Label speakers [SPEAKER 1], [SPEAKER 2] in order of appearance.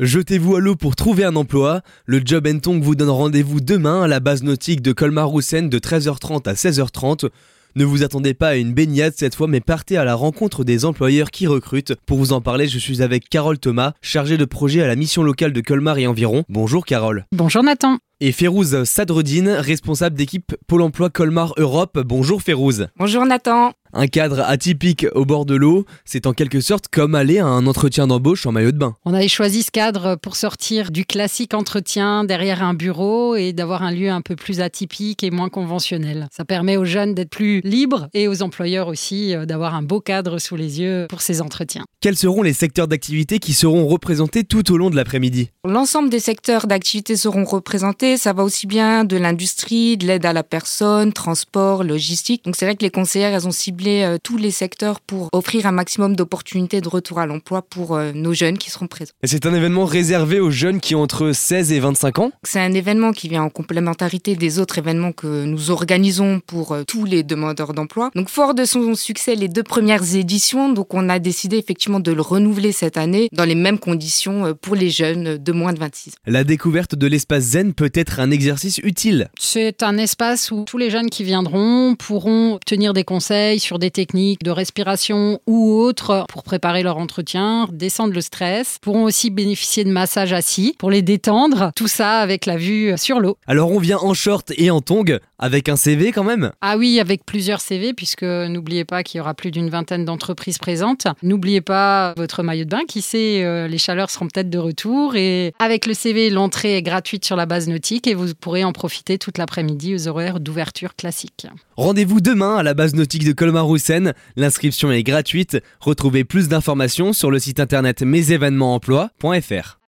[SPEAKER 1] Jetez-vous à l'eau pour trouver un emploi. Le Job Tong vous donne rendez-vous demain à la base nautique de Colmar-Roussen de 13h30 à 16h30. Ne vous attendez pas à une baignade cette fois, mais partez à la rencontre des employeurs qui recrutent. Pour vous en parler, je suis avec Carole Thomas, chargée de projet à la mission locale de Colmar et environ. Bonjour Carole.
[SPEAKER 2] Bonjour Nathan.
[SPEAKER 1] Et Férouz Sadreddine, responsable d'équipe Pôle emploi Colmar Europe. Bonjour Férouz.
[SPEAKER 3] Bonjour Nathan.
[SPEAKER 1] Un cadre atypique au bord de l'eau, c'est en quelque sorte comme aller à un entretien d'embauche en maillot de bain.
[SPEAKER 2] On avait choisi ce cadre pour sortir du classique entretien derrière un bureau et d'avoir un lieu un peu plus atypique et moins conventionnel. Ça permet aux jeunes d'être plus libres et aux employeurs aussi euh, d'avoir un beau cadre sous les yeux pour ces entretiens.
[SPEAKER 1] Quels seront les secteurs d'activité qui seront représentés tout au long de l'après-midi?
[SPEAKER 3] L'ensemble des secteurs d'activité seront représentés. Ça va aussi bien de l'industrie, de l'aide à la personne, transport, logistique. Donc c'est vrai que les conseillères, elles ont ciblé euh, tous les secteurs pour offrir un maximum d'opportunités de retour à l'emploi pour euh, nos jeunes qui seront présents.
[SPEAKER 1] Et c'est un événement réservé aux jeunes qui ont entre 16 et 25 ans?
[SPEAKER 3] C'est un événement qui vient en complémentarité des autres événements que nous organisons pour euh, tous les demandeurs d'emploi. Donc fort de son succès les deux premières éditions, donc on a décidé effectivement de le renouveler cette année dans les mêmes conditions pour les jeunes de moins de 26 ans.
[SPEAKER 1] La découverte de l'espace zen peut être un exercice utile.
[SPEAKER 2] C'est un espace où tous les jeunes qui viendront pourront obtenir des conseils sur des techniques de respiration ou autres pour préparer leur entretien, descendre le stress, pourront aussi bénéficier de massages assis pour les détendre, tout ça avec la vue sur l'eau.
[SPEAKER 1] Alors on vient en short et en tongs, avec un CV quand même?
[SPEAKER 2] Ah oui, avec plusieurs CV, puisque n'oubliez pas qu'il y aura plus d'une vingtaine d'entreprises présentes. N'oubliez pas votre maillot de bain, qui sait, euh, les chaleurs seront peut-être de retour. Et avec le CV, l'entrée est gratuite sur la base nautique et vous pourrez en profiter toute l'après-midi aux horaires d'ouverture classiques.
[SPEAKER 1] Rendez-vous demain à la base nautique de Colmar-Roussen. L'inscription est gratuite. Retrouvez plus d'informations sur le site internet mesévénementemploi.fr.